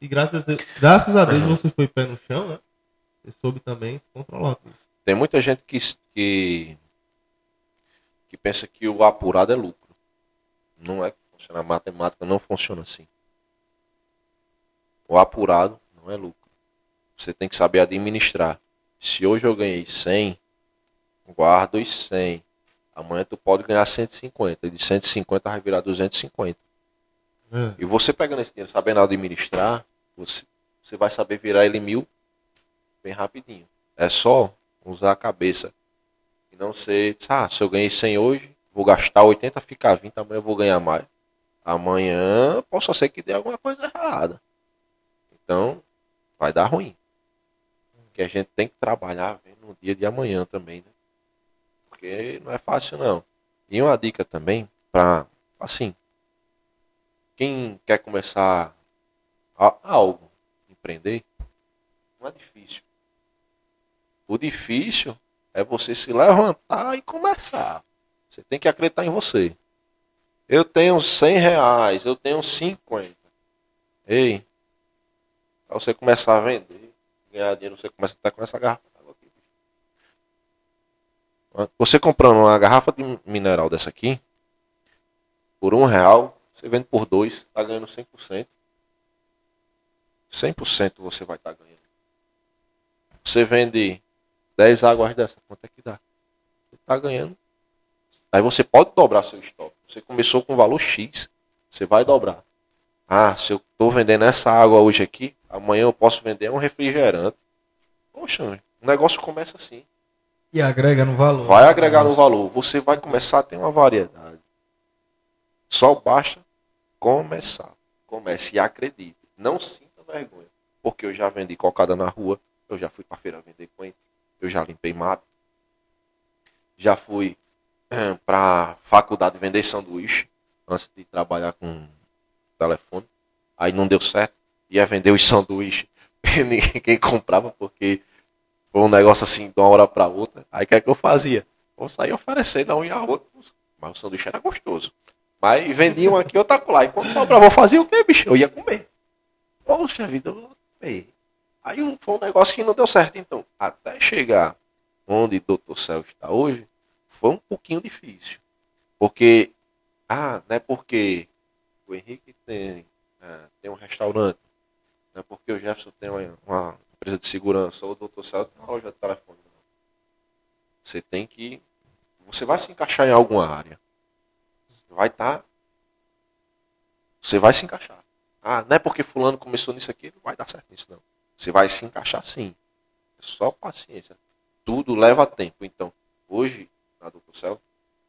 E graças a Deus, graças a Deus você foi pé no chão, né? Você soube também se controlar. Tem muita gente que, que, que pensa que o apurado é lucro. Não é que funciona. A matemática não funciona assim. O apurado não é lucro. Você tem que saber administrar. Se hoje eu ganhei 100, guarda os 100. Amanhã tu pode ganhar 150. E de 150 vai virar 250. É. E você pegando esse dinheiro, sabendo administrar, você, você vai saber virar ele mil bem rapidinho. É só usar a cabeça. E não ser, ah, se eu ganhei 100 hoje, vou gastar 80, ficar 20, amanhã eu vou ganhar mais. Amanhã possa ser que dê alguma coisa errada. Então, vai dar ruim. Porque a gente tem que trabalhar no dia de amanhã também, né? Porque não é fácil não. E uma dica também, para assim, quem quer começar a- algo, empreender, não é difícil. O difícil é você se levantar e começar. Você tem que acreditar em você. Eu tenho 100 reais, eu tenho 50. Ei, para você começar a vender, ganhar dinheiro, você começa até com essa garrafa. Você comprando uma garrafa de mineral dessa aqui, por um real, você vende por dois, está ganhando 100%. 100% você vai estar ganhando. Você vende 10 águas dessa, quanto é que dá? Você está ganhando. Aí você pode dobrar seu estoque. Você começou com valor X, você vai dobrar. Ah, se eu estou vendendo essa água hoje aqui, amanhã eu posso vender um refrigerante. Poxa, o negócio começa assim. E agrega no valor. Vai agregar no valor. Você vai começar a ter uma variedade. Só basta começar. Comece e acredite. Não sinta vergonha. Porque eu já vendi cocada na rua. Eu já fui para feira vender coentro. Eu já limpei mato. Já fui para faculdade vender sanduíche. Antes de trabalhar com telefone. Aí não deu certo. Ia vender os sanduíches. Ninguém comprava porque foi um negócio assim de uma hora para outra. Aí o que é que eu fazia? Vou sair oferecendo a um e a outro. Mas o sanduíche era gostoso. Mas vendiam aqui, outra lá. E quando sobrava, eu fazia o quê, bicho? Eu ia comer. Poxa vida, eu vou comer. Aí foi um negócio que não deu certo. Então, até chegar onde Dr. Céu está hoje, foi um pouquinho difícil. Porque, ah, não é porque o Henrique tem, ah, tem um restaurante, não é porque o Jefferson tem uma, uma empresa de segurança, ou o Dr. Céu tem uma loja de telefone. Você tem que. Você vai se encaixar em alguma área. Vai estar. Você vai se encaixar. Ah, não é porque fulano começou nisso aqui, não vai dar certo nisso, não. Você vai se encaixar sim. É só paciência. Tudo leva tempo. Então, hoje, na Doutor Céu,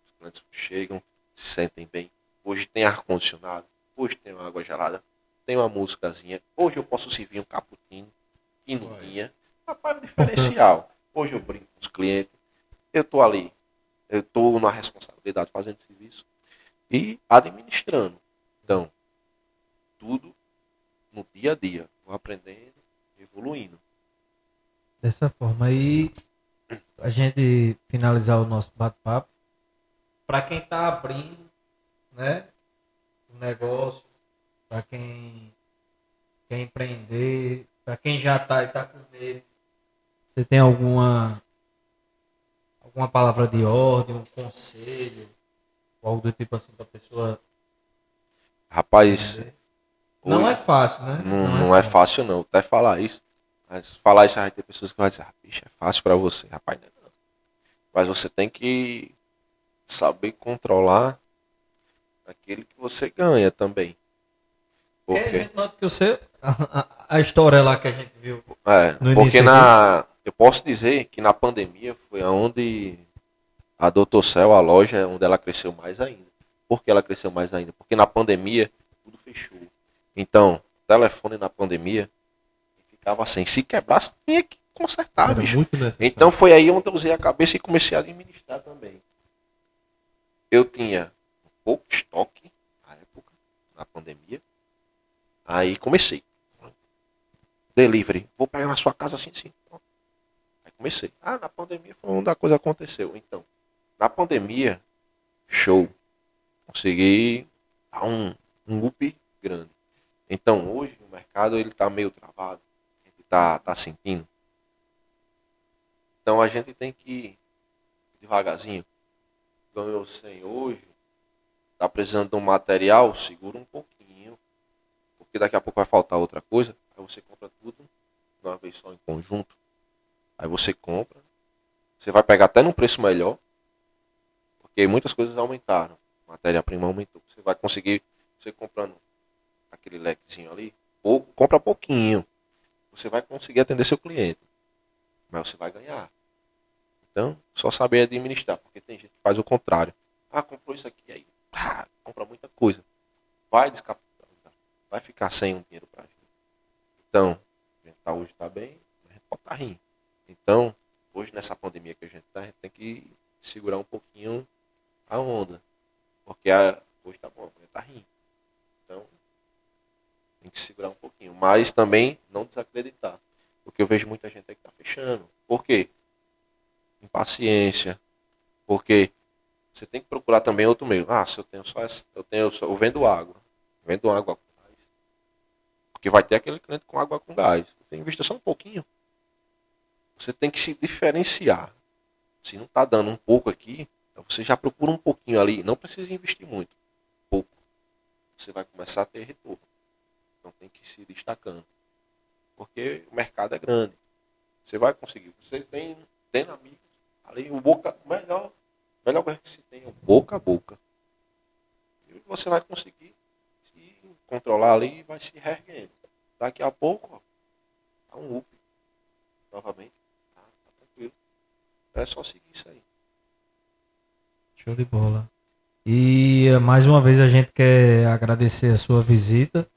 os clientes chegam, se sentem bem. Hoje tem ar-condicionado. Hoje tem uma água gelada. Tem uma músicazinha. Hoje eu posso servir um cappuccino. Que não Olha. tinha. Rapaz, é um diferencial. Hoje eu brinco com os clientes. Eu tô ali. Eu tô na responsabilidade fazendo serviço. E administrando. Então, tudo no dia a dia. Aprendendo, evoluindo. Dessa forma aí, a gente finalizar o nosso bate-papo. Para quem está abrindo, né, um negócio, para quem quer empreender, para quem já está e está com medo, você tem alguma alguma palavra de ordem, um conselho, algo do tipo assim para a pessoa Rapaz? Não hoje- é fácil, né? Não, não é fácil não, até falar isso. Mas falar isso vai ter pessoas que vão dizer, ah, bicho, é fácil pra você, rapaz, não é não. Mas você tem que saber controlar aquele que você ganha também. Porque a Porque, gente nota que seu, a, a- a história lá que a gente viu. é, porque na, eu posso dizer que na pandemia foi onde a Doutor Cell, a loja, é onde ela cresceu mais ainda. Por que ela cresceu mais ainda? Porque na pandemia tudo fechou. Então, telefone na pandemia ficava sem. Se quebrasse, tinha que consertar, Era bicho. Então foi aí onde eu usei a cabeça e comecei a administrar também. Eu tinha pouco estoque na época, na pandemia. Aí comecei. Delivery. Vou pegar na sua casa assim, sim. Aí comecei. Ah, na pandemia foi onde a coisa aconteceu. Então, na pandemia, show. Consegui dar um, um up grande. Então hoje o mercado ele tá meio travado. A gente tá, tá sentindo. Então a gente tem que ir devagarzinho. Ganhou 100 hoje, tá precisando de um material, segura um pouquinho, porque daqui a pouco vai faltar outra coisa. Aí você compra tudo de uma vez só em conjunto. Aí você compra, você vai pegar até num preço melhor, porque muitas coisas aumentaram. Matéria-prima aumentou. Você vai conseguir, você comprando aquele lequezinho ali, pouco, compra pouquinho. Você vai conseguir atender seu cliente mas você vai ganhar. Então, só saber administrar, porque tem gente que faz o contrário. Ah, comprou isso aqui, aí compra muita coisa. Vai descapitalizar, vai ficar sem um dinheiro para gente. Então, a gente tá, hoje está bem, a gente pode estar rindo. Então, hoje nessa pandemia que a gente está, a gente tem que segurar um pouquinho a onda. Porque a, hoje tá bom, tá rindo. Então, tem que segurar um pouquinho. Mas também não desacreditar. Porque eu vejo muita gente aí que tá fechando. Por quê? Impaciência. Porque você tem que procurar também outro meio. Ah, se eu tenho só essa, eu tenho só, eu vendo água. Vendo água com gás. Porque vai ter aquele cliente com água com gás. Você invista só um pouquinho. Você tem que se diferenciar. Se não tá dando um pouco aqui, então você já procura um pouquinho ali. Não precisa investir muito. Pouco. Você vai começar a ter retorno. Então tem que se destacando porque o mercado é grande. Você vai conseguir. Você tem, tem amigos ali, o boca, melhor, melhor coisa que se tem é o boca a boca. E você vai conseguir se controlar ali e vai se reerguendo. Daqui a pouco, ó, dá um up. Novamente. Tá, tá tranquilo. É só seguir isso aí. Show de bola. E eh, mais uma vez a gente quer agradecer a sua visita,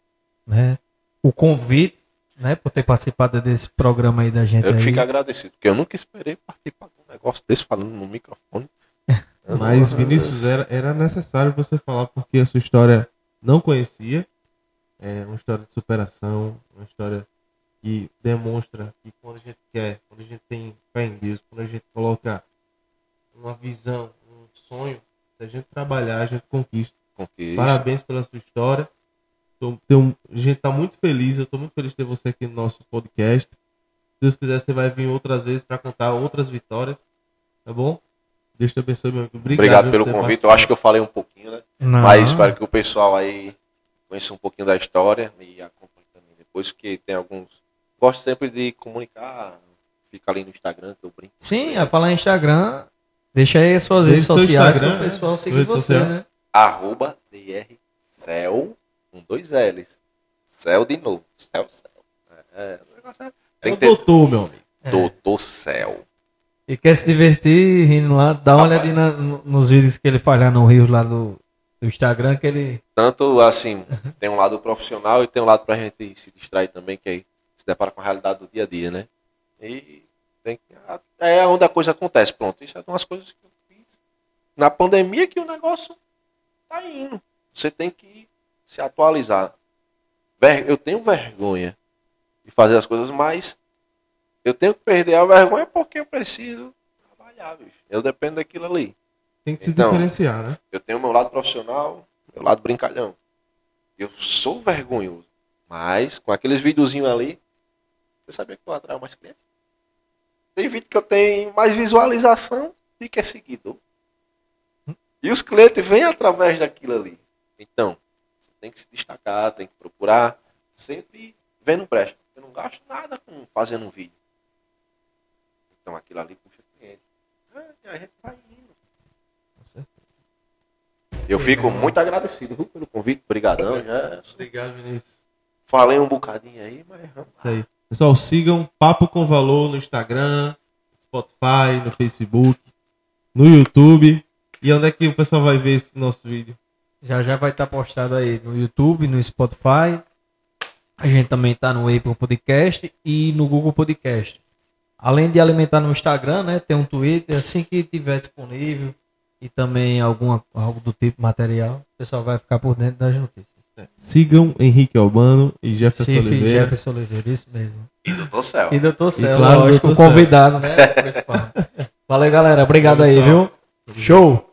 né? O convite, né? Por ter participado desse programa aí da gente. Eu aí. fico agradecido, porque eu nunca esperei participar de um negócio desse falando no microfone. Mas, Vinícius, era, era necessário você falar porque a sua história não conhecia. É uma história de superação, uma história que demonstra que quando a gente quer, quando a gente tem fé em Deus, quando a gente coloca uma visão, sonho, se a gente trabalhar, a gente conquista. Conquista. Parabéns pela sua história. Tô, tenho- a gente está muito feliz, eu estou muito feliz de ter você aqui no nosso podcast. Se Deus quiser, você vai vir outras vezes para contar outras vitórias. Tá bom? Deus te abençoe, meu amigo. Obrigado, Obrigado pelo convite. Eu acho que eu falei um pouquinho, né? Não. Mas espero que o pessoal aí conheça um pouquinho da história e acompanhe também depois, que tem alguns. Gosto sempre de comunicar. Fica ali no Instagram que eu brinco. Sim, a falar em Instagram, deixa aí as suas redes seu sociais Instagram, para o pessoal né? seguir você, social. né? Arroba DRCel com dois L's. Cel de novo. Cel, cel. É, o negócio é- É Tem o que ter doutor, meu amigo. Doutor Cel. E quer se divertir rindo lá, dá uma Rapaz. olhadinha na- no- nos vídeos que ele faz lá no Rio, lá do, do Instagram, que ele. Tanto assim, tem um lado profissional e tem um lado pra gente se distrair também, que aí se depara com a realidade do dia a dia, né? E tem. É onde a coisa acontece. Pronto, isso é umas coisas que eu fiz na pandemia que o negócio tá indo. Você tem que se atualizar. Eu tenho vergonha de fazer as coisas, mas eu tenho que perder a vergonha porque eu preciso trabalhar, bicho. Eu dependo daquilo ali. Tem que se Então. diferenciar, né? Eu tenho meu lado profissional, meu lado brincalhão. Eu sou vergonhoso. Mas com aqueles videozinhos ali, você sabia que eu atraio mais clientes? Tem vídeo que eu tenho mais visualização do que é seguidor. E os clientes vêm através daquilo ali. Então, você tem que se destacar, tem que procurar, sempre vendo brecha. Eu não gasto nada com fazendo um vídeo. Então aquilo ali puxa cliente. É, a gente vai indo. Com certeza. Eu fico muito agradecido pelo convite. Obrigadão. Já Obrigado, Vinícius. falei um bocadinho aí, mas Isso aí. Pessoal, sigam Papo com Valor no Instagram, Spotify, no Facebook, no YouTube. E onde é que o pessoal vai ver esse nosso vídeo? Já já vai estar postado aí no YouTube, no Spotify. A gente também tá no Apple Podcast e no Google Podcast. Além de alimentar no Instagram, né? Tem um Twitter, assim que tiver disponível e também alguma, algo do tipo material, o pessoal vai ficar por dentro das notícias. Sigam Henrique Albano e Jefferson Oliveira. Jefferson Oliveira, isso mesmo. E doutor Céu. E doutor Céu, claro, lógico, convidado, né? principal. Valeu, galera. Obrigado aí, viu? Show!